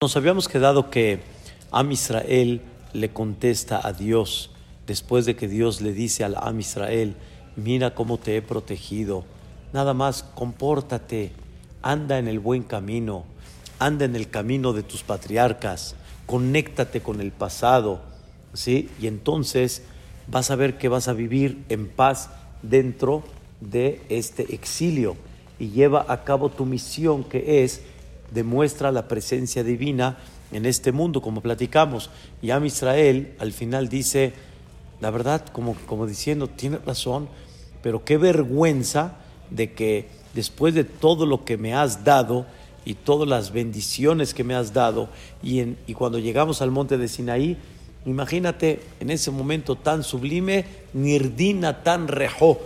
Nos habíamos quedado que Am Israel le contesta a Dios después de que Dios le dice al Am Israel, mira cómo te he protegido, nada más compórtate, anda en el buen camino, anda en el camino de tus patriarcas, conéctate con el pasado, ¿sí? Y entonces vas a ver que vas a vivir en paz dentro de este exilio. Y lleva a cabo tu misión que es demuestra la presencia divina en este mundo, como platicamos. Y Am Israel al final dice, la verdad, como, como diciendo, tiene razón, pero qué vergüenza de que después de todo lo que me has dado y todas las bendiciones que me has dado, y, en, y cuando llegamos al monte de Sinaí, imagínate en ese momento tan sublime, Nirdina tan rejó,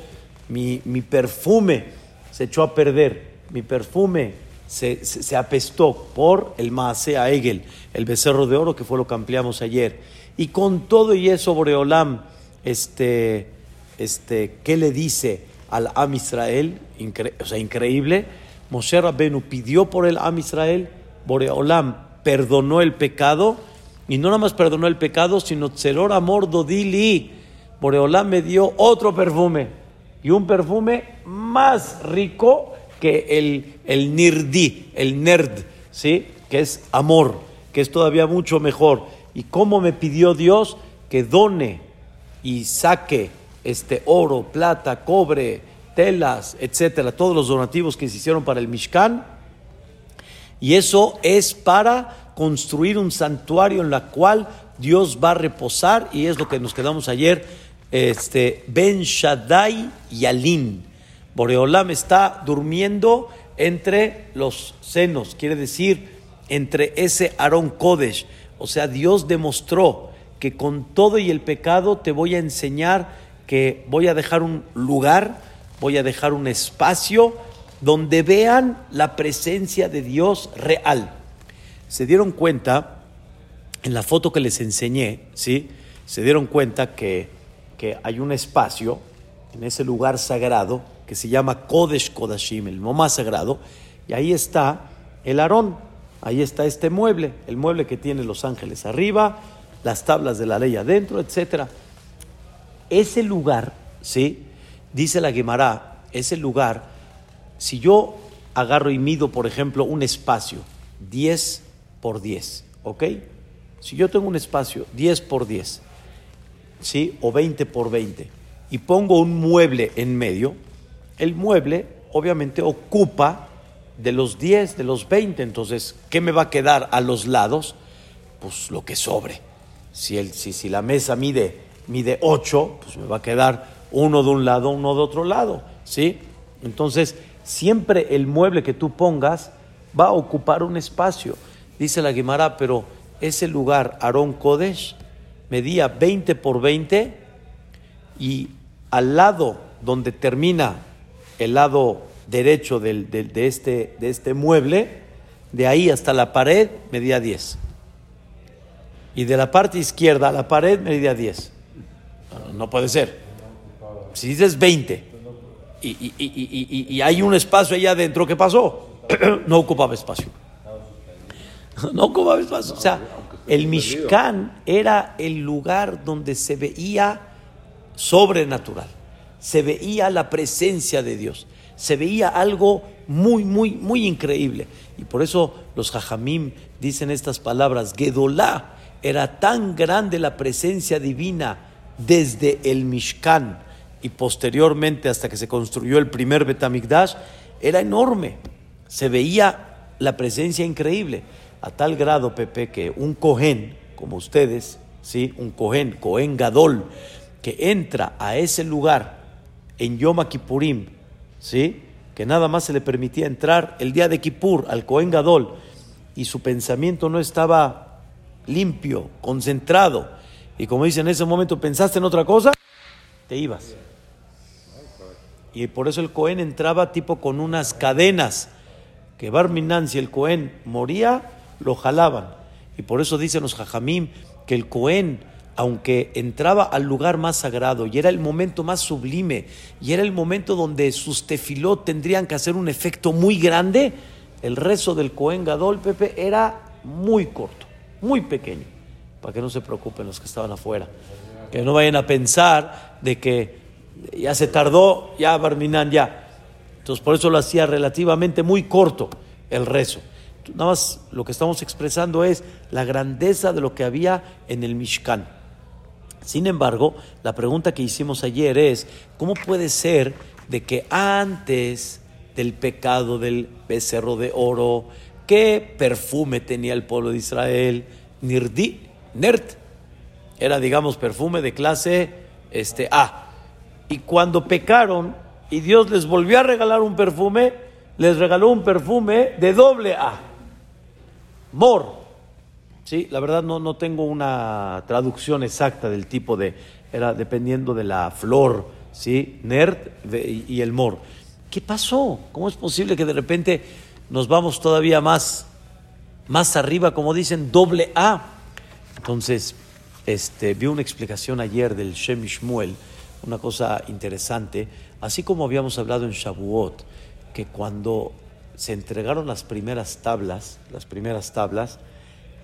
mi, mi perfume se echó a perder, mi perfume se, apestó por el Maasea Egel, el becerro de oro, que fue lo que ampliamos ayer. Y con todo y eso, Boreolam, este, este, ¿qué le dice al Am Israel? o sea, increíble. Moshe Rabbenu pidió por el Am Israel, Boreolam perdonó el pecado, y no nada más perdonó el pecado, sino Tzeror Amor Dodili. Boreolam me dio otro perfume, y un perfume más rico que el, el nirdi, el nerd, ¿sí? que es amor, que es todavía mucho mejor. ¿Y cómo me pidió Dios que done y saque este oro, plata, cobre, telas, etcétera, todos los donativos que se hicieron para el Mishkan? Y eso es para construir un santuario en la cual Dios va a reposar y es lo que nos quedamos ayer, este Ben Shaddai Yalin Boreolam está durmiendo entre los senos, quiere decir, entre ese Aarón Kodesh. O sea, Dios demostró que con todo y el pecado te voy a enseñar que voy a dejar un lugar, voy a dejar un espacio donde vean la presencia de Dios real. Se dieron cuenta, en la foto que les enseñé, ¿sí? Se dieron cuenta que, que hay un espacio en ese lugar sagrado que se llama Kodesh Kodashim, el más sagrado, y ahí está el Aarón, ahí está este mueble, el mueble que tiene los ángeles arriba, las tablas de la ley adentro, etc. Ese lugar, ¿sí? Dice la Gemara, ese lugar, si yo agarro y mido, por ejemplo, un espacio 10 por 10, ¿ok? Si yo tengo un espacio 10 por 10, ¿sí? O 20 por 20, y pongo un mueble en medio, el mueble obviamente ocupa de los 10, de los 20, entonces, ¿qué me va a quedar a los lados? Pues lo que sobre. Si, el, si, si la mesa mide, mide 8, pues me va a quedar uno de un lado, uno de otro lado, ¿sí? Entonces, siempre el mueble que tú pongas va a ocupar un espacio. Dice la Guimara, pero ese lugar, Aarón Kodesh, medía 20 por 20 y al lado donde termina el lado derecho este, de este mueble, de ahí hasta la pared medía 10. Y de la parte izquierda a la pared medía 10. No, puede ser. Si dices 20 y, y, y, y, hay un espacio allá adentro, ¿qué pasó? no ocupaba espacio. no ocupaba espacio. O sea, el Mishkan era el lugar donde se veía sobrenatural se veía la presencia de Dios, se veía algo muy, muy, muy increíble. Y por eso los jajamim dicen estas palabras, Gedolá, era tan grande la presencia divina desde el Mishkan y posteriormente hasta que se construyó el primer Betamigdash, era enorme, se veía la presencia increíble, a tal grado, Pepe, que un Cohen, como ustedes, ¿sí? un Cohen, Cohen Gadol, que entra a ese lugar en Yom Kippurim, ¿sí? que nada más se le permitía entrar el día de Kippur al Cohen Gadol y su pensamiento no estaba limpio, concentrado. Y como dice en ese momento, pensaste en otra cosa, te ibas. Y por eso el Cohen entraba tipo con unas cadenas, que Barminan, si el Cohen moría, lo jalaban. Y por eso dicen los Jajamim que el Cohen aunque entraba al lugar más sagrado y era el momento más sublime y era el momento donde sus tefilot tendrían que hacer un efecto muy grande, el rezo del Cohen Gadol, Pepe, era muy corto, muy pequeño, para que no se preocupen los que estaban afuera. Que no vayan a pensar de que ya se tardó, ya Barminan ya. Entonces por eso lo hacía relativamente muy corto el rezo. Nada más lo que estamos expresando es la grandeza de lo que había en el Mishkan. Sin embargo, la pregunta que hicimos ayer es, ¿cómo puede ser de que antes del pecado del becerro de oro, qué perfume tenía el pueblo de Israel? Nirdi, Nert, era digamos perfume de clase este, A. Y cuando pecaron y Dios les volvió a regalar un perfume, les regaló un perfume de doble A. Mor, Sí, la verdad no, no tengo una traducción exacta del tipo de, era dependiendo de la flor, ¿sí? Nerd y, el mor. ¿Qué pasó? ¿Cómo es posible que de repente nos vamos todavía más, más arriba, como dicen, doble A? Entonces, este, vi una explicación ayer del Shem Shmuel, una cosa interesante, así como habíamos hablado en Shavuot, que cuando se entregaron las primeras tablas, las primeras tablas,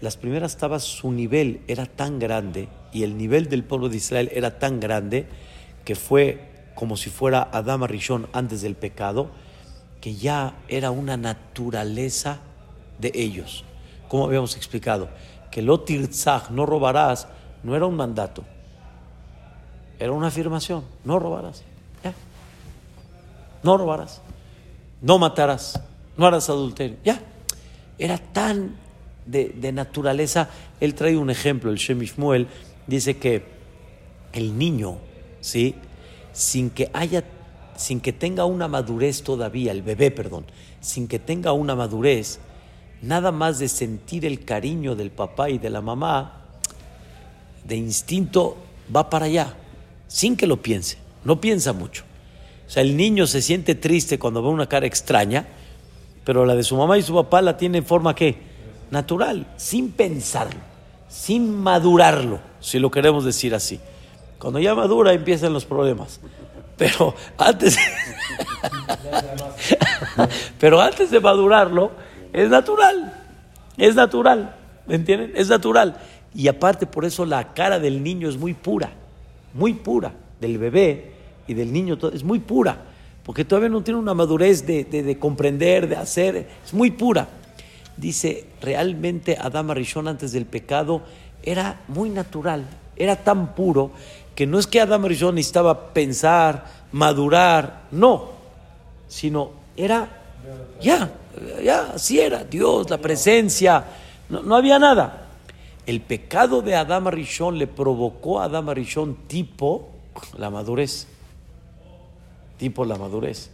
las primeras tablas, su nivel era tan grande y el nivel del pueblo de Israel era tan grande que fue como si fuera Adama Rishon antes del pecado, que ya era una naturaleza de ellos. Como habíamos explicado, que lo tirzach, no robarás, no era un mandato, era una afirmación, no robarás, ya. No robarás, no matarás, no harás adulterio, ya. Era tan de, naturaleza. Él trae un ejemplo, el Shemishmuel, dice que el niño, ¿sí? sin que haya, sin que tenga una madurez todavía, el bebé, perdón, sin que tenga una madurez, nada más de sentir el cariño del papá y de la mamá, de instinto va para allá, sin que lo piense, no piensa mucho. O sea, el niño se siente triste cuando ve una cara extraña, pero la de su mamá y su papá la tiene en forma que natural, sin pensarlo, sin madurarlo, si lo queremos decir así. Cuando ya madura empiezan los problemas. Pero antes, pero antes de madurarlo, es natural, es natural, ¿me entienden? Es natural. Y aparte por eso la cara del niño es muy pura, muy pura, del bebé y del niño es muy pura, porque todavía no tiene una madurez de, de comprender, de hacer, es muy pura dice, realmente Adama Rishon antes del pecado era muy natural, era tan puro que no es que Adama Rishon necesitaba pensar, madurar, no, sino era ya, ya, así era, Dios, la presencia, no, había nada. El pecado de Adama Rishon le provocó a Adama Rishon tipo la madurez, tipo la madurez.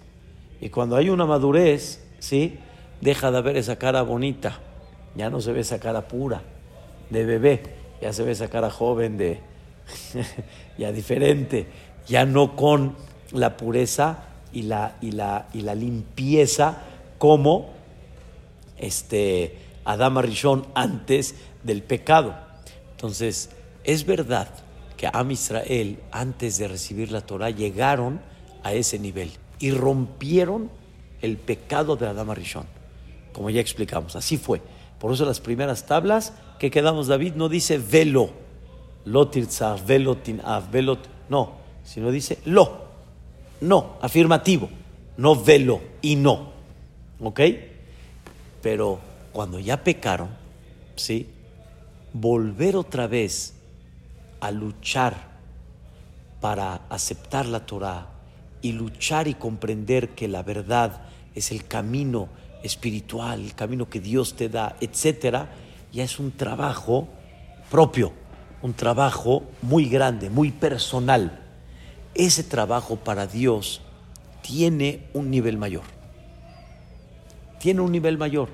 Y cuando hay una madurez, ¿sí? Deja de ver esa cara bonita, ya no se ve esa cara pura de bebé, ya se ve esa cara joven de ya diferente, ya no con la pureza y la, y la, y la limpieza como este Adama Rishon antes del pecado. Entonces, es verdad que Am Israel, antes de recibir la Torah, llegaron a ese nivel y rompieron el pecado de Adama Rishon como ya explicamos. Así fue. Por eso las primeras tablas que quedamos, David no dice velo, lotirzah, velo tinav, velo, no, sino dice lo, no, afirmativo, no velo y no. ¿Ok? Pero cuando ya pecaron, ¿sí? Volver otra vez a luchar para aceptar la Torah y luchar y comprender que la verdad es el camino espiritual, el camino que Dios te da, etcétera, ya es un trabajo propio, un trabajo muy grande, muy personal. Ese trabajo para Dios tiene un nivel mayor. Tiene un nivel mayor,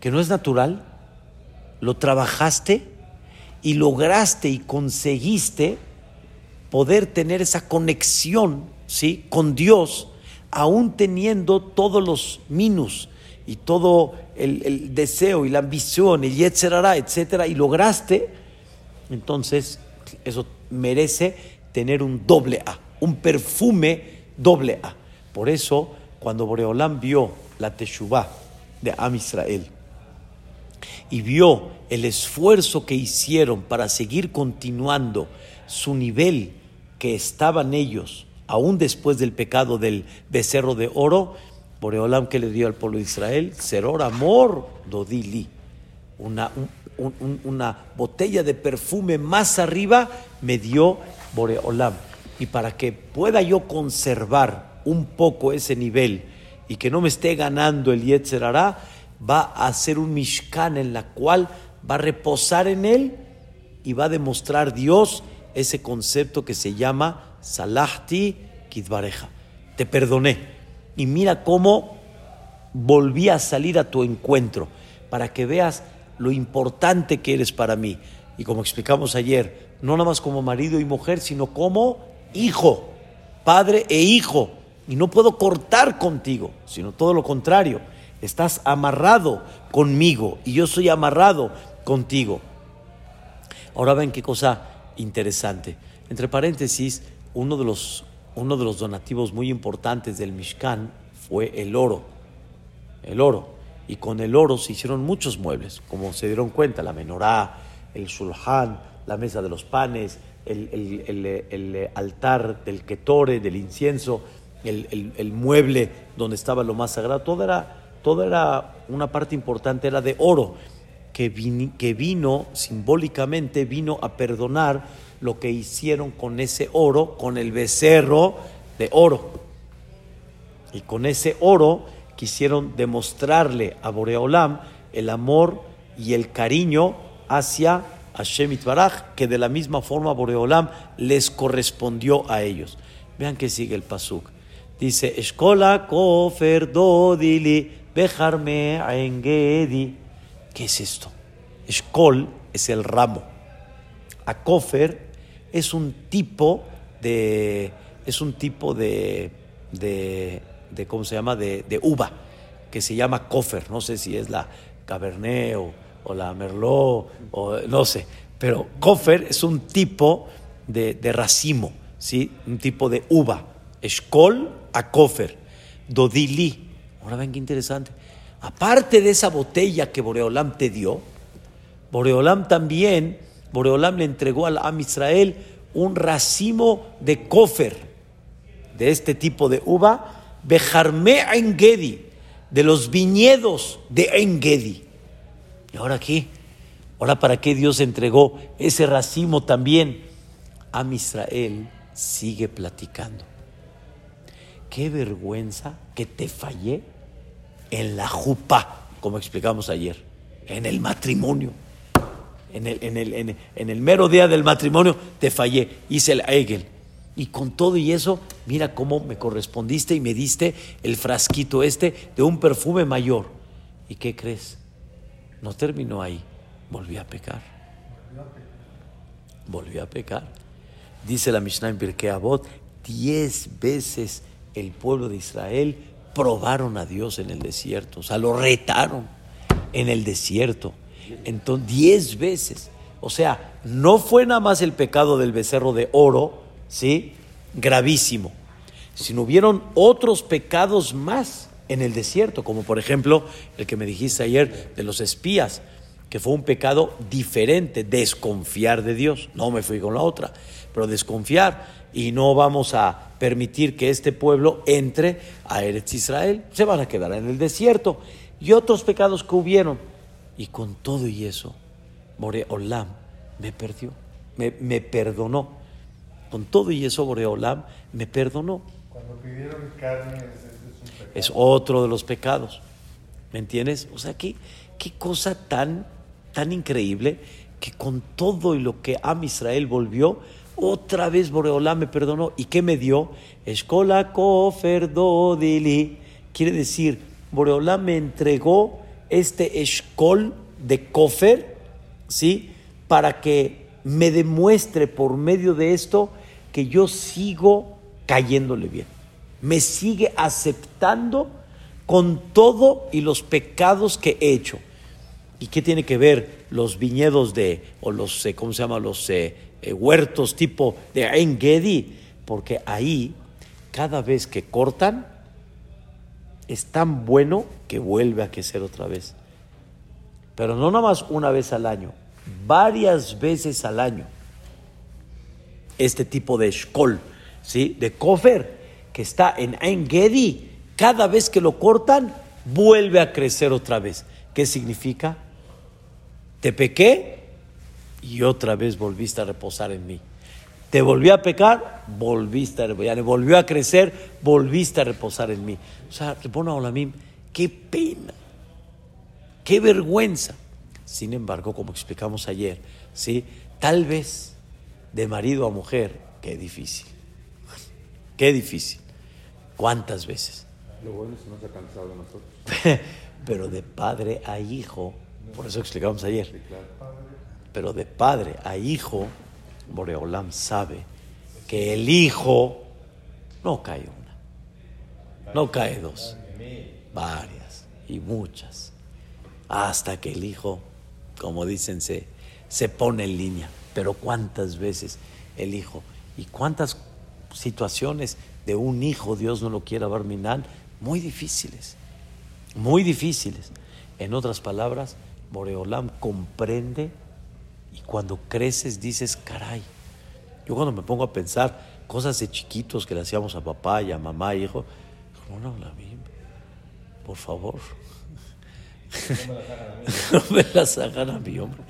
que no es natural, lo trabajaste y lograste y conseguiste poder tener esa conexión ¿sí? con Dios, aún teniendo todos los minus, y todo el, deseo y la ambición, el yetzerara, etcétera, y lograste, entonces eso merece tener un doble A, un perfume doble A. Por eso, cuando Boreolam vio la Teshuvah de Am Israel y vio el esfuerzo que hicieron para seguir continuando su nivel que estaban ellos, aún después del pecado del becerro de oro, Boreolam que le dio al pueblo de Israel, Seror Amor Dodili, una, una botella de perfume más arriba me dio Boreolam. Y para que pueda yo conservar un poco ese nivel y que no me esté ganando el Yetzer va a hacer un Mishkan en la cual va a reposar en él y va a demostrar Dios ese concepto que se llama Salahti Kidbareja. Te perdoné. Y mira cómo volví a salir a tu encuentro para que veas lo importante que eres para mí. Y como explicamos ayer, no nada más como marido y mujer, sino como hijo, padre e hijo. Y no puedo cortar contigo, sino todo lo contrario. Estás amarrado conmigo y yo soy amarrado contigo. Ahora ven qué cosa interesante. Entre paréntesis, uno de los, uno de los donativos muy importantes del Mishkan fue el oro. El oro. Y con el oro se hicieron muchos muebles, como se dieron cuenta, la menorá, el shulhan, la mesa de los panes, el, altar del ketore, del incienso, el, mueble donde estaba lo más sagrado, todo era, todo era una parte importante, era de oro que, vino simbólicamente, vino a perdonar lo que hicieron con ese oro, con el becerro de oro. Y con ese oro quisieron demostrarle a Boreolam el amor y el cariño hacia Hashem Itbaraj, que de la misma forma Boreolam les correspondió a ellos. Vean que sigue el pasuk. Dice, Escola kofer dodili bejarme engedi. ¿Qué es esto? Eshkol es el ramo. Akofer es un tipo de, es un tipo de, de, ¿cómo se llama? De, uva, que se llama kofer. No sé si es la Cabernet o, la Merlot, o no sé. Pero kofer es un tipo de, racimo, ¿sí? Un tipo de uva. Eshkol a kofer. Dodili. Ahora ven qué interesante. Aparte de esa botella que Boreolam te dio, Boreolam también, Boreolam le entregó al Am Israel un racimo de kofer, de este tipo de uva, Bejarme Engedi, de los viñedos de Engedi. Y ahora aquí, ahora para qué Dios entregó ese racimo también. Am Israel sigue platicando. Qué vergüenza que te fallé en la jupa, como explicamos ayer, en el matrimonio. En el, mero día del matrimonio te fallé, hice el Egel. Y con todo y eso, mira cómo me correspondiste y me diste el frasquito este de un perfume mayor. ¿Y qué crees? No terminó ahí, volví a pecar. Volví a pecar. Dice la Mishnah en Pirkei Avot, diez veces el pueblo de Israel probaron a Dios en el desierto, o sea, lo retaron en el desierto. Entonces, diez veces. O sea, no fue nada más el pecado del becerro de oro, ¿sí? Gravísimo. Sino hubieron otros pecados más en el desierto, como por ejemplo el que me dijiste ayer de los espías, que fue un pecado diferente, desconfiar de Dios. No me fui con la otra, pero desconfiar y no vamos a permitir que este pueblo entre a Eretz Israel, se van a quedar en el desierto. Y otros pecados que hubieron. Y con todo y eso, Boreolam me perdió, me, me perdonó. Con todo y eso, Boreolam me perdonó. Cuando pidieron carne, es, otro de los pecados. ¿Me entiendes? O sea, qué, qué cosa tan, tan increíble que con todo y lo que Am Israel volvió, otra vez Boreolá me perdonó. ¿Y qué me dio? Escola dili. Quiere decir, Boreolá me entregó este escol de kofer, ¿sí? Para que me demuestre por medio de esto que yo sigo cayéndole bien. Me sigue aceptando con todo y los pecados que he hecho. ¿Y qué tiene que ver los viñedos de, o los, eh, ¿cómo se llama? Los eh, eh, huertos tipo de Engedi, porque ahí cada vez que cortan es tan bueno que vuelve a crecer otra vez. pero no nada más una vez al año, varias veces al año, este tipo de shkol, ¿sí? de kofer, que está en Ein Gedi, cada vez que lo cortan, vuelve a crecer otra vez. ¿Qué significa? Te pequé y otra vez volviste a reposar en mí. Te volví a pecar, volviste a reposar. Volvió a crecer, volviste a reposar en mí. O sea, a Olamim, qué pena, qué vergüenza. Sin embargo, como explicamos ayer, ¿sí? tal vez de marido a mujer, qué difícil. Qué difícil. ¿Cuántas veces? Lo bueno es que no se ha cansado de nosotros. Pero de padre a hijo, por eso explicamos ayer. Pero de padre a hijo, Boreolam sabe que el hijo no cae una, no cae dos, varias y muchas, hasta que el hijo, como dicen, se, se pone en línea. Pero cuántas veces el hijo y cuántas situaciones de un hijo, Dios no lo quiera barminar, muy difíciles, muy difíciles. En otras palabras, Boreolam comprende y cuando creces dices, caray, yo cuando me pongo a pensar cosas de chiquitos que le hacíamos a papá y a mamá y hijo, no, no, la por favor. No me las hagan a mí, hombre.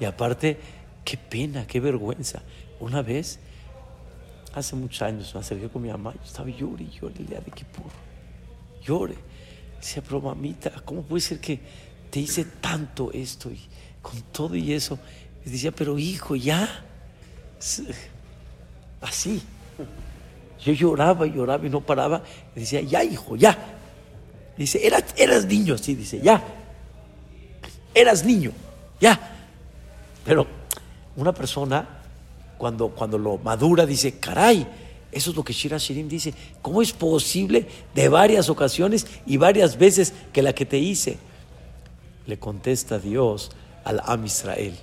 Y aparte, qué pena, qué vergüenza. Una vez, hace muchos años, me acerqué con mi mamá, yo estaba llorando y lloré el día de Kipur. Llore. Decía, pero mamita, ¿cómo puede ser que te hice tanto esto con todo y eso? Y decía, pero hijo, ya. Así. Yo lloraba y lloraba y no paraba. Y decía, ya, hijo, ya. Dice, eras, eras niño, sí, dice, ya. Eras niño, ya. Pero una persona, cuando, cuando lo madura, dice, caray, eso es lo que Shira Shirim dice. ¿Cómo es posible de varias ocasiones y varias veces que la que te hice? Le contesta Dios al Am Israel.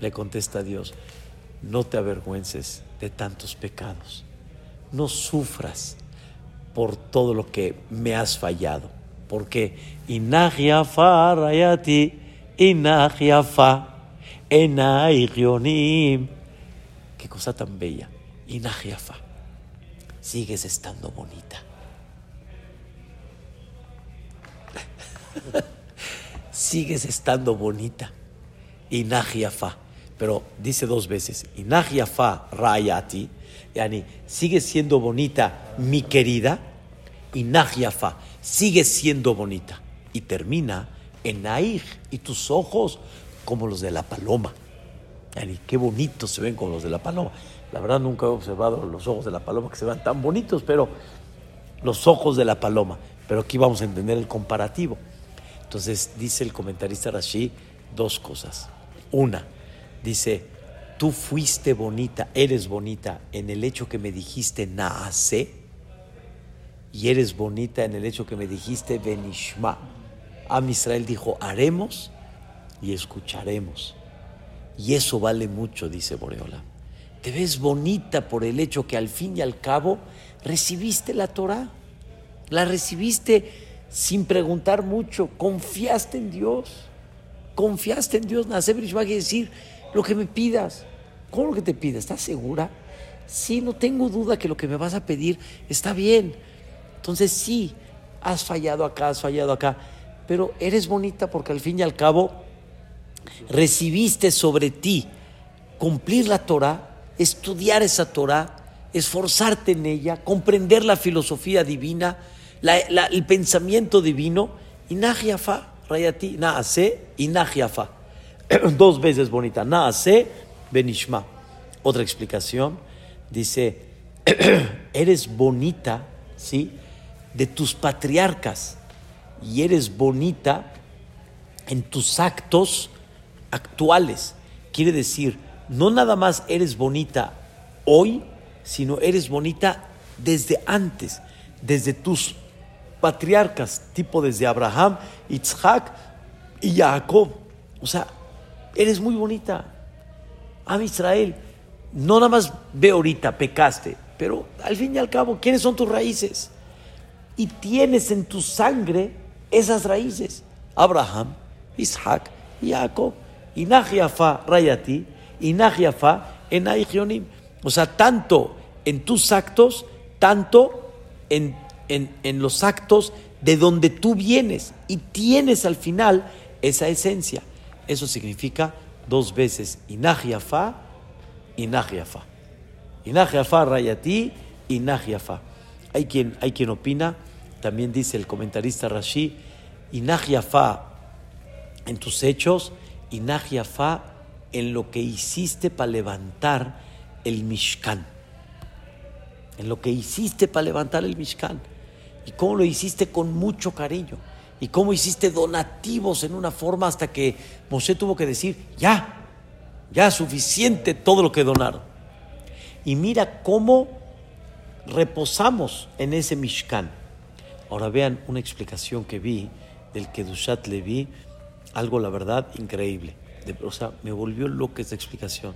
Le contesta Dios, no te avergüences de tantos pecados. No sufras por todo lo que me has fallado. Porque Inagiafa Rayati, Inagiafa, Enaigionim. Qué cosa tan bella. Inagiafa sigues estando bonita. sigues estando bonita. Inajiafa. Pero dice dos veces, Inajiafa rayati, yani, sigue siendo bonita mi querida. Inajiafa, sigue siendo bonita. Y termina en Naij, y tus ojos como los de la paloma. Yani, qué bonitos se ven como los de la paloma. La verdad nunca he observado los ojos de la paloma que se vean tan bonitos, pero los ojos de la paloma. Pero aquí vamos a entender el comparativo. Entonces dice el comentarista Rashi dos cosas. Una, dice, tú fuiste bonita, eres bonita en el hecho que me dijiste naase y eres bonita en el hecho que me dijiste benishma. Am Israel dijo, haremos y escucharemos. Y eso vale mucho, dice Boreola. Te ves bonita por el hecho que al fin y al cabo recibiste la Torah. La recibiste sin preguntar mucho. Confiaste en Dios. Confiaste en Dios. Nacer va a decir lo que me pidas. ¿Cómo lo que te pidas? ¿Estás segura? Sí, no tengo duda que lo que me vas a pedir está bien. Entonces sí, has fallado acá, has fallado acá. Pero eres bonita porque al fin y al cabo recibiste sobre ti cumplir la Torah estudiar esa Torah, esforzarte en ella, comprender la filosofía divina, el pensamiento divino, y Najiafa, Rayati, Naase y Najiafa. Dos veces bonita, Naase, Benishma. Otra explicación, dice, eres bonita, ¿sí? De tus patriarcas, y eres bonita en tus actos actuales. Quiere decir, no nada más eres bonita hoy, sino eres bonita desde antes, desde tus patriarcas, tipo desde Abraham, Isaac y Jacob. O sea, eres muy bonita. Am Israel, no nada más ve ahorita, pecaste, pero al fin y al cabo, ¿quiénes son tus raíces? Y tienes en tu sangre esas raíces. Abraham, Isaac y Jacob. Inaj Yafa Rayati, Inaj Yafa Enai Gionim. O sea, tanto en tus actos, tanto en, en, en los actos de donde tú vienes y tienes al final esa esencia. Eso significa dos veces Inaj Yafa, Inaj Yafa. Inaj Yafa Rayati, Inaj Yafa. Hay quien, hay quien opina, también dice el comentarista Rashi, Inaj Yafa en tus hechos, Inaj Yafa en lo que hiciste para levantar el Mishkan. En lo que hiciste para levantar el Mishkan. Y cómo lo hiciste con mucho cariño. Y cómo hiciste donativos en una forma hasta que Moshe tuvo que decir, ya, ya suficiente todo lo que donaron. Y mira cómo reposamos en ese Mishkan. Ahora vean una explicación que vi del que Dushat le vi, algo la verdad increíble. De, o sea, me volvió loca esta explicación.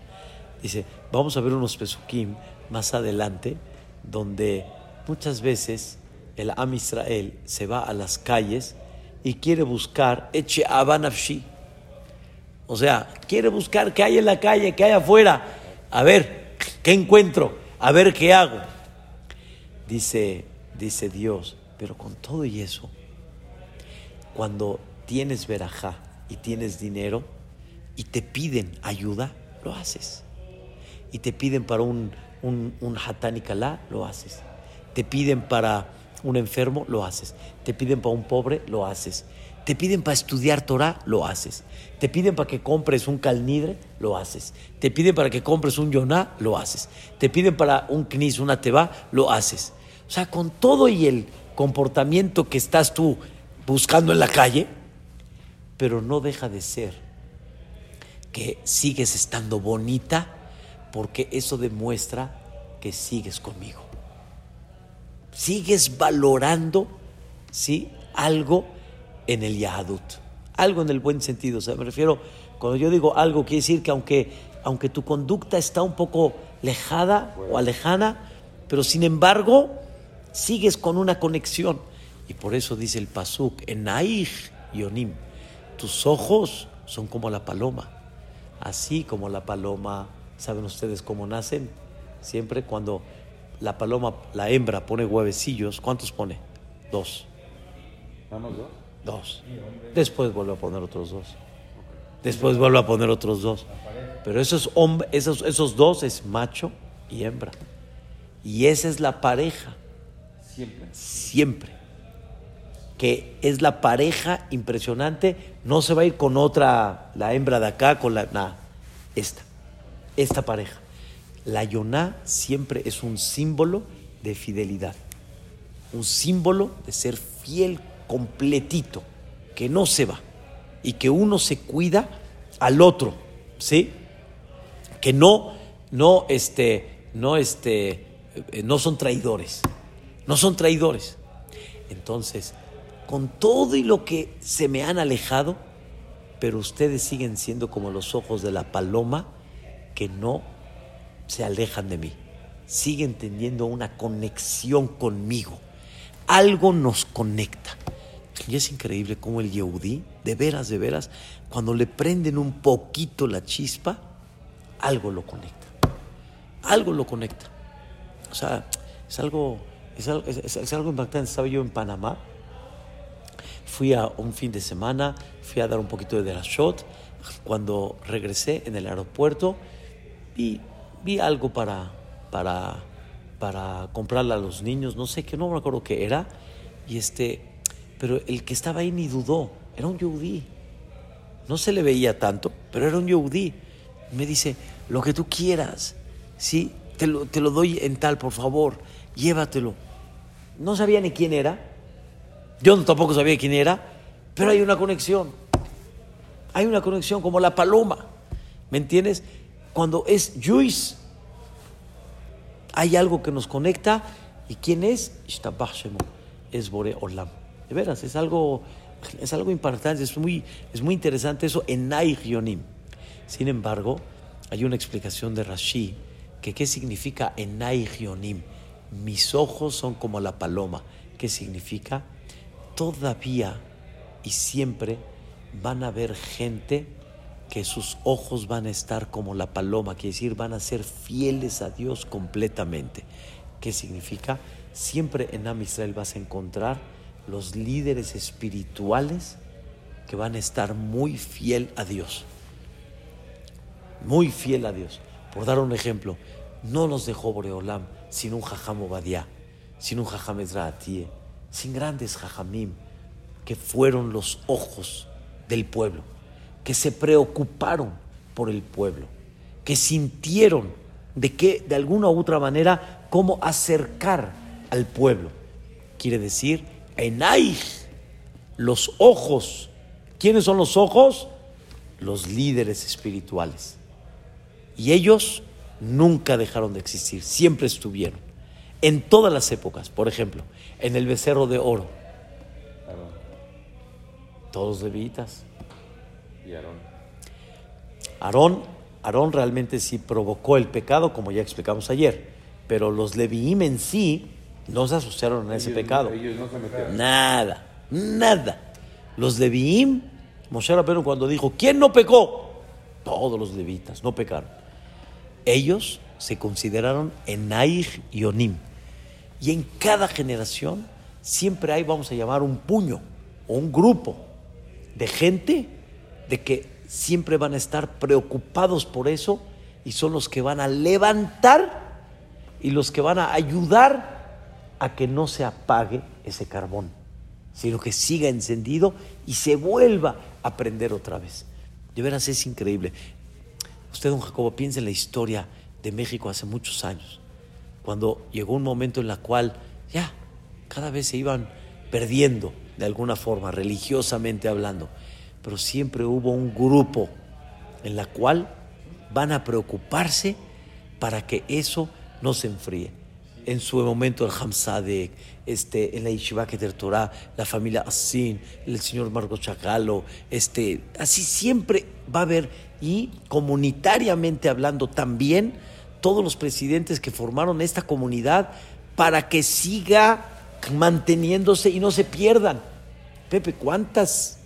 Dice, vamos a ver unos pesukim más adelante, donde muchas veces el Am Israel se va a las calles y quiere buscar Eche Abanafshi. O sea, quiere buscar qué hay en la calle, qué hay afuera. A ver, ¿qué encuentro? A ver qué hago. Dice, dice Dios, pero con todo y eso, cuando tienes verajá y tienes dinero y te piden ayuda, lo haces. Y te piden para un, un, un hatán y kalá, lo haces. Te piden para un enfermo, lo haces. Te piden para un pobre, lo haces. Te piden para estudiar Torah, lo haces. Te piden para que compres un calnidre, lo haces. Te piden para que compres un yoná, lo haces. Te piden para un knis, una teba, lo haces. O sea, con todo y el comportamiento que estás tú buscando en la calle, pero no deja de ser que sigues estando bonita porque eso demuestra que sigues conmigo. Sigues valorando, ¿sí? Algo en el Yahadut. Algo en el buen sentido. O sea, me refiero, cuando yo digo algo, quiere decir que aunque, aunque tu conducta está un poco lejada o alejana, pero sin embargo, sigues con una conexión. Y por eso dice el Pasuk, en Aich Yonim, tus ojos son como la paloma. Así como la paloma, ¿saben ustedes cómo nacen? Siempre cuando la paloma, la hembra, pone huevecillos, ¿cuántos pone? Dos. ¿Vamos dos? Dos. Después vuelve a poner otros dos. Después vuelve a poner otros dos. Pero esos, esos, esos dos es macho y hembra. Y esa es la pareja. Siempre. Siempre. Que es la pareja impresionante. No se va a ir con otra, la hembra de acá, con la. Nada. Esta. Esta pareja. La Yoná siempre es un símbolo de fidelidad. Un símbolo de ser fiel completito, que no se va y que uno se cuida al otro, ¿sí? Que no, no, este, no, este, eh, no son traidores, no son traidores. Entonces, con todo y lo que se me han alejado, pero ustedes siguen siendo como los ojos de la paloma que no se alejan de mí, siguen teniendo una conexión conmigo. Algo nos conecta. Y es increíble cómo el Yehudí, de veras, de veras, cuando le prenden un poquito la chispa, algo lo conecta. Algo lo conecta. O sea, es algo, es algo, es, algo impactante. Estaba yo en Panamá, fui a un fin de semana, fui a dar un poquito de shot. Cuando regresé en el aeropuerto, vi, vi algo para, para, para comprarle a los niños, no sé qué, no me acuerdo qué era. Y este, pero el que estaba ahí ni dudó, era un yehudí. No se le veía tanto, pero era un yehudí. Me dice, lo que tú quieras, ¿sí? Te lo, te lo doy en tal, por favor, llévatelo. No sabía ni quién era, yo tampoco sabía quién era, pero hay una conexión. Hay una conexión como la paloma, ¿me entiendes? Cuando es Juiz, hay algo que nos conecta. ¿Y quién es? Es Bore Olam. De veras, es algo, es algo importante, es muy, es muy interesante eso en Yonim. Sin embargo, hay una explicación de Rashi que qué significa en Yonim. Mis ojos son como la paloma. ¿Qué significa? Todavía y siempre van a ver gente que sus ojos van a estar como la paloma, quiere decir, van a ser fieles a Dios completamente. ¿Qué significa? Siempre en Am Israel vas a encontrar los líderes espirituales que van a estar muy fiel a Dios. Muy fiel a Dios. Por dar un ejemplo, no nos dejó Boreolam sin un Jajam Obadiah, sin un Jajam Ezraatie, sin grandes Jajamim, que fueron los ojos del pueblo, que se preocuparon por el pueblo, que sintieron de que de alguna u otra manera cómo acercar al pueblo. Quiere decir, en los ojos. ¿Quiénes son los ojos? Los líderes espirituales. Y ellos nunca dejaron de existir, siempre estuvieron. En todas las épocas, por ejemplo, en el becerro de oro. Todos levitas. Y Aarón. Aarón, Aarón realmente sí provocó el pecado, como ya explicamos ayer, pero los leviim en sí no se asociaron a ese Ellos- pecado. Ellos no se metieron. Nada, nada. Los leviim, Moshe Rabbeinu cuando dijo, ¿quién no pecó? Todos los levitas no pecaron. Ellos se consideraron Enaig y Onim. Y en cada generación siempre hay, vamos a llamar, un puño o un grupo de gente de que siempre van a estar preocupados por eso y son los que van a levantar y los que van a ayudar a que no se apague ese carbón, sino que siga encendido y se vuelva a prender otra vez. De veras es increíble. Usted, don Jacobo, piensa en la historia de México hace muchos años, cuando llegó un momento en la cual ya cada vez se iban perdiendo de alguna forma, religiosamente hablando, pero siempre hubo un grupo en la cual van a preocuparse para que eso no se enfríe. En su momento el Hamsadek, este, en la Yeshiva Keter Torah, la familia Asin, el señor Margot Chagalo, este, así siempre va a haber, y comunitariamente hablando también, todos los presidentes que formaron esta comunidad para que siga manteniéndose y no se pierdan. Pepe, ¿cuántas,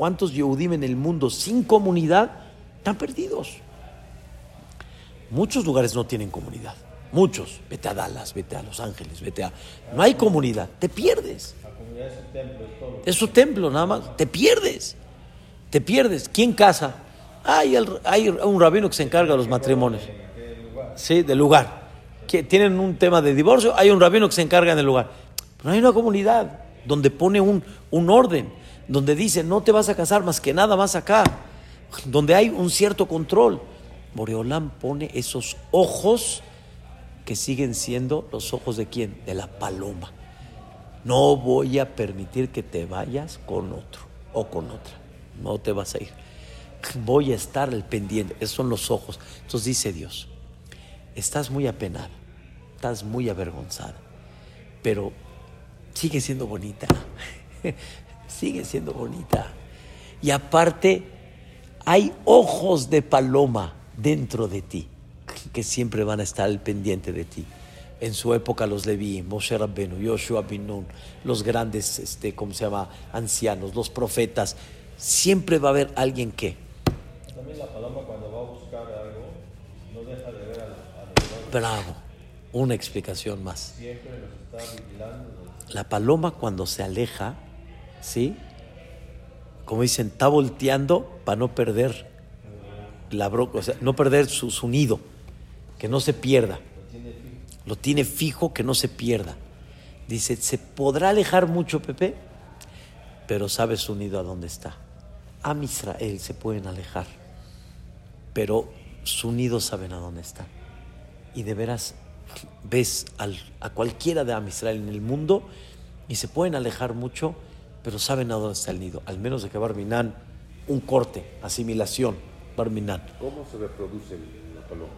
¿cuántos Yehudim en el mundo sin comunidad están perdidos? Muchos lugares no tienen comunidad. Muchos. Vete a Dallas, vete a Los Ángeles, vete a... No hay comunidad. Te pierdes. La comunidad es su templo, es todo. Es su templo, nada más. Te pierdes. Te pierdes. ¿Quién casa? Hay, un rabino que se encarga de los matrimonios. Sí, del lugar. Tienen un tema de divorcio, hay un rabino que se encarga en el lugar. Pero hay una comunidad donde pone un, un orden, donde dice no te vas a casar más que nada más acá, donde hay un cierto control. Boreolán pone esos ojos que siguen siendo los ojos de quién? De la paloma. No voy a permitir que te vayas con otro o con otra. No te vas a ir. Voy a estar al pendiente. Esos son los ojos. Entonces dice Dios, estás muy apenada, estás muy avergonzada, pero sigue siendo bonita. sigue siendo bonita. Y aparte, hay ojos de paloma dentro de ti que siempre van a estar al pendiente de ti. En su época los Leví, Moshe Rabbenu, Yoshua bin Nun, los grandes, este, ¿cómo se llama? Ancianos, los profetas. Siempre va a haber alguien que, También la paloma cuando va a buscar algo, no deja de ver a, la- a los bravo, una explicación más. Siempre está vigilando. La paloma cuando se aleja, ¿sí? Como dicen, está volteando para no perder la bro- o sea, no perder su, su nido, que no se pierda. Lo tiene fijo, que no se pierda. Dice, se podrá alejar mucho, Pepe, pero sabe su nido a dónde está. A Israel se pueden alejar, pero su nido saben a dónde está. Y de veras ves al- a cualquiera de Am Israel en el mundo y se pueden alejar mucho, pero saben a dónde está el nido. Al menos de que Barminan, un corte, asimilación, Barminan. ¿Cómo se reproduce la paloma?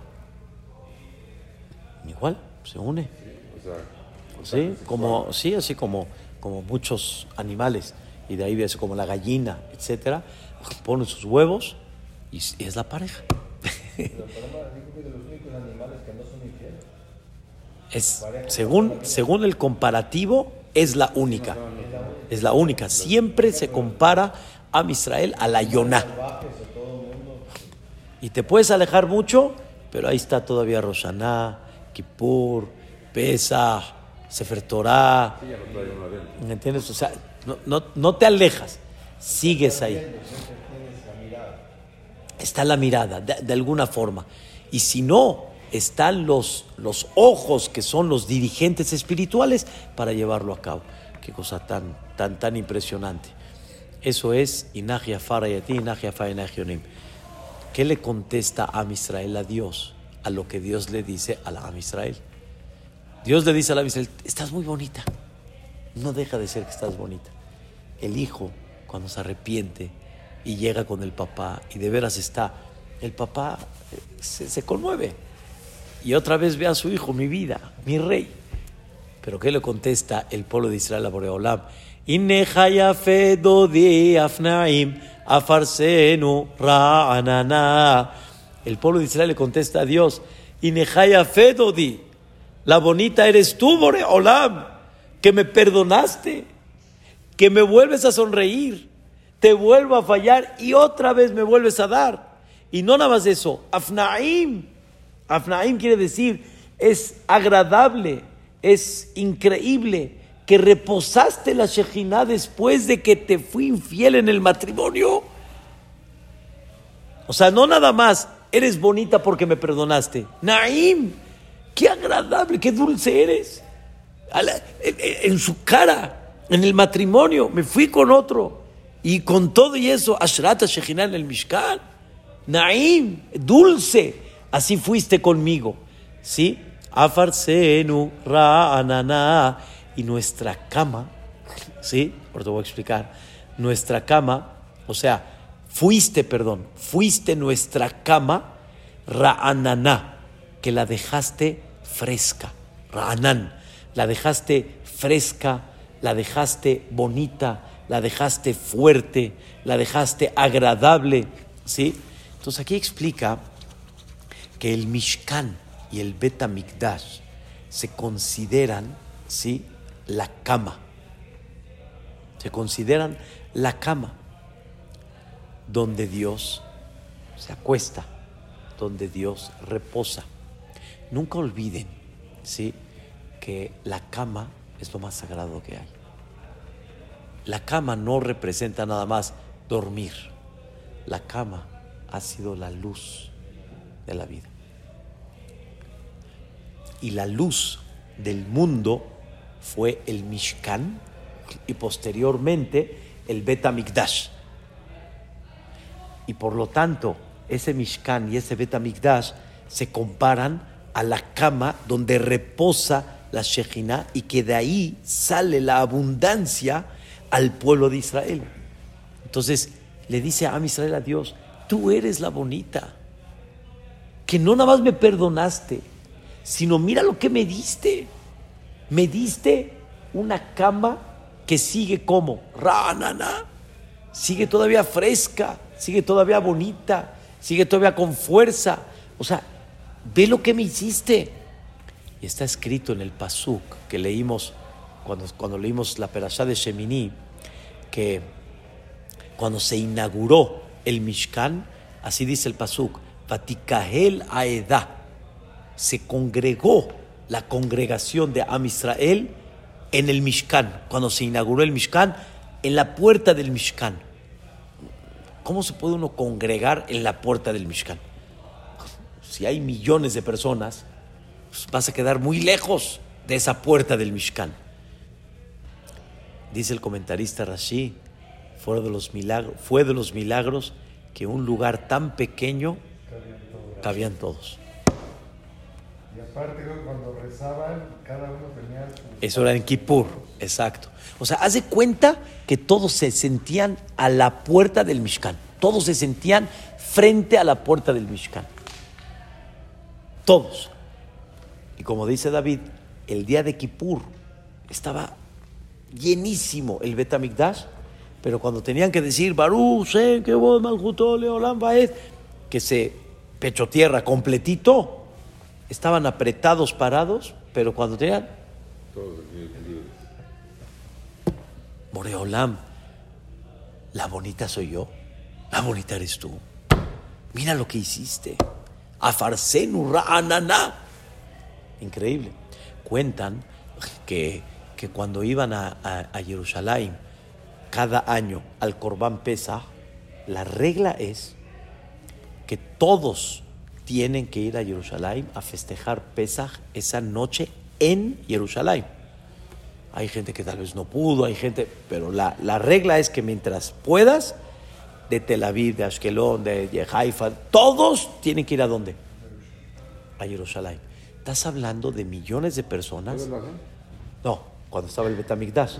Igual, se une. O sea, Sí, como, sí, así como, como muchos animales. Y de ahí ves como la gallina, etcétera, ponen sus huevos y es y es la pareja. La paloma es de los únicos animales que no son infieles. Es, según, según el comparativo, es la única. Es la única. Siempre se compara a Israel a la Yonah. Y te puedes alejar mucho, pero ahí está todavía Roshaná, Kippur, Pesach, Sefer Torah. ¿Me entiendes? O sea, no, no, no te alejas, sigues ahí. Está la mirada, de, de alguna forma. Y si no, están los, los ojos que son los dirigentes espirituales para llevarlo a cabo. Qué cosa tan, tan, tan impresionante. Eso es Inajia Farayati, Inajia Fainagionim. ¿Qué le contesta a Israel a Dios? A lo que Dios le dice a la Am Israel. Dios le dice a la Am Israel, estás muy bonita. No deja de ser que estás bonita. El hijo, cuando se arrepiente y llega con el papá y de veras está, el papá se conmueve. Y otra vez ve a su hijo, mi vida, mi rey. Pero ¿qué le contesta el pueblo de Israel a Boreolam? El pueblo de Israel le contesta a Dios, Inechaya dodi, la bonita eres tú, Boreolam, que me perdonaste, que me vuelves a sonreír, te vuelvo a fallar y otra vez me vuelves a dar. Y no nada más eso, afnaim. Afnaim quiere decir, es agradable, es increíble que reposaste la Shejinah después de que te fui infiel en el matrimonio. O sea, no nada más eres bonita porque me perdonaste. Naim, qué agradable, qué dulce eres. A la- en, su cara, en el matrimonio, me fui con otro. Y con todo y eso, Ashrata Shejinah en el Mishkan. Naim, dulce, así fuiste conmigo. ¿Sí? Afarsenu ra'anana. Y nuestra cama, ¿sí? Ahora te voy a explicar. Nuestra cama, o sea, fuiste, perdón, fuiste nuestra cama ra'anana, que la dejaste fresca. Ra'anan, la dejaste fresca, la dejaste bonita, la dejaste fuerte, la dejaste agradable, ¿sí? Entonces aquí explica que el Mishkan y el Bet HaMikdash se consideran, ¿sí? La cama. Se consideran la cama donde Dios se acuesta, donde Dios reposa. Nunca olviden, ¿sí? Que la cama es lo más sagrado que hay. La cama no representa nada más dormir. La cama ha sido la luz de la vida. Y la luz del mundo fue el Mishkan y posteriormente el Bet HaMikdash. Y por lo tanto, ese Mishkan y ese Bet HaMikdash se comparan a la cama donde reposa la Shejinah y que de ahí sale la abundancia al pueblo de Israel. Entonces le dice a Israel a Dios, tú eres la bonita, que no nada más me perdonaste, sino mira lo que me diste. Me diste una cama que sigue como ranana, sigue todavía fresca, sigue todavía bonita, sigue todavía con fuerza. O sea, ve lo que me hiciste. Y está escrito en el Pasuk que leímos cuando, cuando leímos la Perashá de Shemini, que cuando se inauguró el Mishkan, así dice el Pasuk, Vatikahel Aedah, se congregó la congregación de Am Israel en el Mishkan, cuando se inauguró el Mishkan, en la puerta del Mishkan. ¿Cómo se puede uno congregar en la puerta del Mishkan? Si hay millones de personas, pues vas a quedar muy lejos de esa puerta del Mishkan. Dice el comentarista Rashi, fue de los milagros, fue de los milagros que un lugar tan pequeño cabían todos. Y aparte cuando rezaban, cada uno tenía su... Eso era en Kippur, exacto. O sea, haz de cuenta que todos se sentían a la puerta del Mishkan. Todos se sentían frente a la puerta del Mishkan. Todos. Y como dice David, el día de Kippur estaba llenísimo el Betamikdash, pero cuando tenían que decir Baruch, que vos, Baed, que se pecho tierra completito, estaban apretados, parados, pero cuando tenían. Boreolam, la bonita soy yo, la bonita eres tú. Mira lo que hiciste. Afarsenu ra'anana. Increíble. Cuentan que, que cuando iban a, a- a Jerusalén cada año al Corbán Pesa, la regla es que todos tienen que ir a Jerusalén a festejar Pesaj esa noche en Jerusalén. Hay gente que tal vez no pudo, hay gente, pero la, la regla es que mientras puedas, de Tel Aviv, de Ashkelon, de, Haifa, todos tienen que ir a dónde? A Jerusalén. Estás hablando de millones de personas. No, cuando estaba el Betamigdash.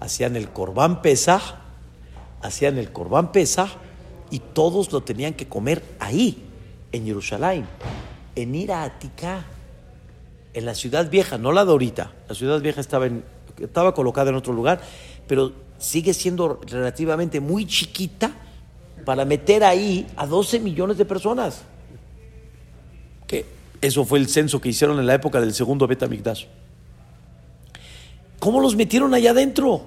Hacían el Corbán Pesaj, hacían el Corbán Pesaj y todos lo tenían que comer ahí, en Jerusalén, en ir a Aticá, en la ciudad vieja, no la de ahorita. La ciudad vieja estaba, en- estaba colocada en otro lugar, pero sigue siendo relativamente muy chiquita para meter ahí a 12 millones de personas. Que eso fue el censo que hicieron en la época del segundo Betamigdash. ¿Cómo los metieron allá adentro?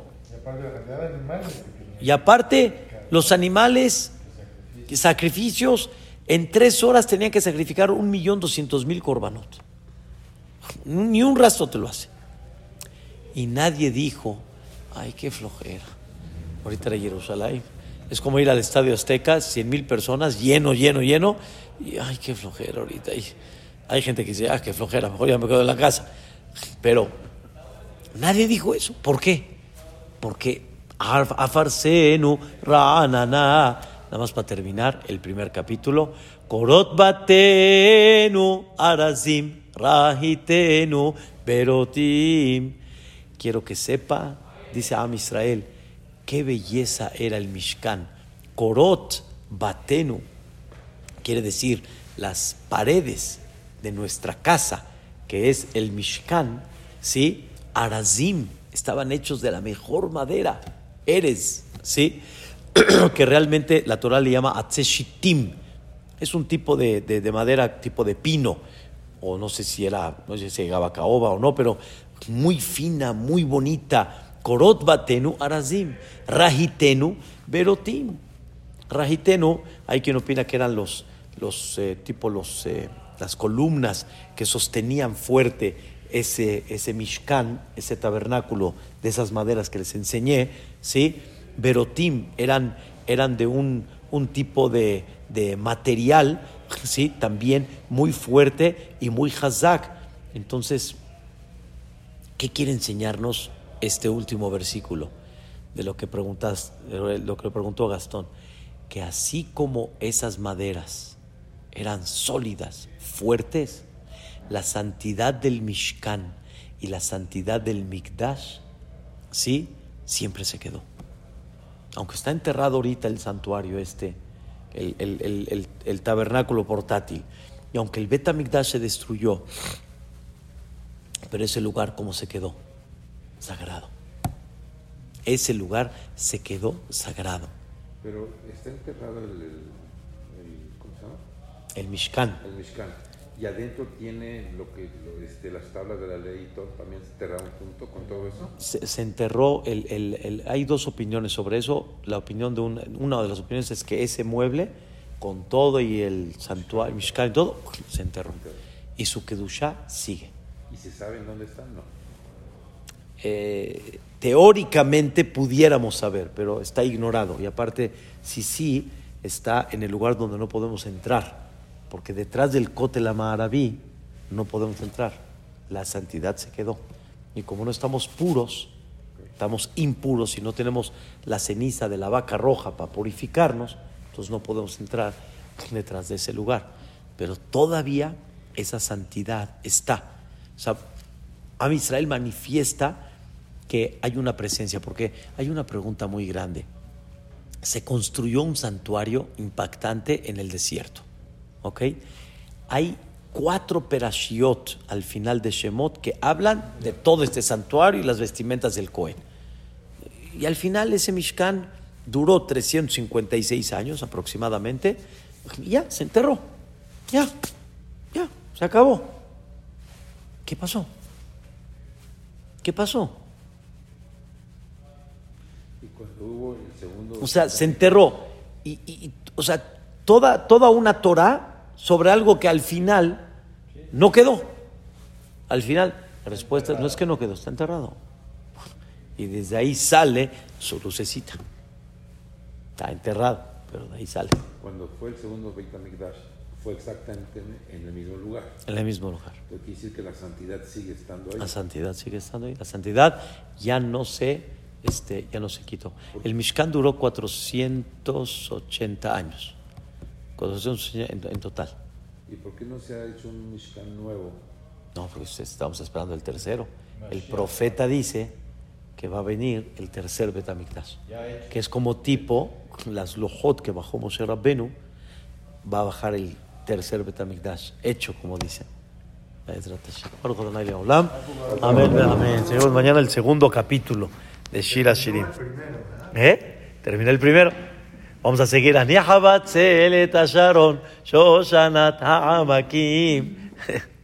Y aparte, los animales, sacrificios, en tres horas tenían que sacrificar un millón doscientos mil corbanot. Ni un rastro te lo hace. Y nadie dijo, ay, qué flojera. Ahorita era Jerusalén. Es como ir al Estadio Azteca, cien mil personas, lleno, lleno, lleno. Y ay, qué flojera ahorita. Hay gente que dice, ah, qué flojera, mejor ya me quedo en la casa. Pero Nadie dijo eso. ¿Por qué? Porque afarsenu ranana. Nada más para terminar el primer capítulo. Korot batenu arazim rahitenu berotim. Quiero que sepa, dice Am Israel, qué belleza era el Mishkan. Korot batenu quiere decir las paredes de nuestra casa, que es el Mishkan, ¿sí? Arazim, estaban hechos de la mejor madera, Eres, ¿sí? que realmente la Torah le llama Atzeshitim. Es un tipo de, de- de madera, tipo de pino, o no sé si era, no sé si llegaba caoba o no, pero muy fina, muy bonita. Korot batenu arazim, rahitenu berotim. Rajitenu, hay quien opina que eran los, los eh, tipo los, eh, las columnas que sostenían fuerte ese, ese mishkan, ese tabernáculo de esas maderas que les enseñé, ¿sí? Berotim eran, eran de un, un tipo de, de material, ¿sí? También muy fuerte y muy hazak. Entonces, ¿qué quiere enseñarnos este último versículo? de lo que preguntas, lo que preguntó Gastón, que así como esas maderas eran sólidas, fuertes, la santidad del Mishkan y la santidad del Mikdash, sí, siempre se quedó. Aunque está enterrado ahorita el santuario este, el, el- el- el- el tabernáculo portátil, y aunque el Bet Mikdash se destruyó, pero ese lugar como se quedó, sagrado ese lugar se quedó sagrado. Pero está enterrado el, el, el- ¿cómo se llama? El Mishkan. El Mishkan. Y adentro tiene lo que, lo- este, las tablas de la ley y todo, también se enterraron junto con todo eso. Se, se enterró, el, el- el- hay dos opiniones sobre eso. La opinión de un- una de las opiniones es que ese mueble, con todo y el santuario, Mishkan y todo, se enterró. Y su Kedusha sigue. ¿Y se sabe en dónde están? No. Eh, teóricamente pudiéramos saber, pero está ignorado. Y aparte, si sí, está en el lugar donde no podemos entrar, porque detrás del Kotel Amaraví no podemos entrar. La santidad se quedó. Y como no estamos puros, estamos impuros y no tenemos la ceniza de la vaca roja para purificarnos, entonces no podemos entrar detrás de ese lugar. Pero todavía esa santidad está. O sea, Am Israel manifiesta que hay una presencia, porque hay una pregunta muy grande. Se construyó un santuario impactante en el desierto, ¿ok? Hay cuatro perashiot al final de Shemot que hablan de todo este santuario y las vestimentas del Cohen. Y al final ese Mishkan duró 356 años aproximadamente y ya se enterró. Ya, ya, se acabó. ¿Qué pasó? ¿Qué pasó? hubo el segundo. O sea, se enterró. Y, y- y, o sea, toda, toda una Torah sobre algo que al final no quedó. Al final, la respuesta no es que no quedó, está enterrado. Y desde ahí sale su lucecita. Está enterrado, pero de ahí sale, Cuando fue el segundo Beit HaMikdash, fue exactamente en el mismo lugar. en el mismo lugar. Quiere decir que la santidad sigue estando ahí. La santidad sigue estando ahí. La santidad ya no se, este, ya no se quitó. El Mishkan duró 480 años. 480 en, en total. ¿Y por qué no se ha hecho un Mishkan nuevo? No, pues estamos esperando el tercero. El profeta dice que va a venir el tercer Betamikdash, que es como tipo las lojot que bajó Moshe Rabbenu, va a bajar el tercer Betamikdash, hecho como dice. Amén, amén. Seguimos mañana el segundo capítulo de Shira Shirim. ¿Eh? Terminé el primero. Vamos a seguir. Ani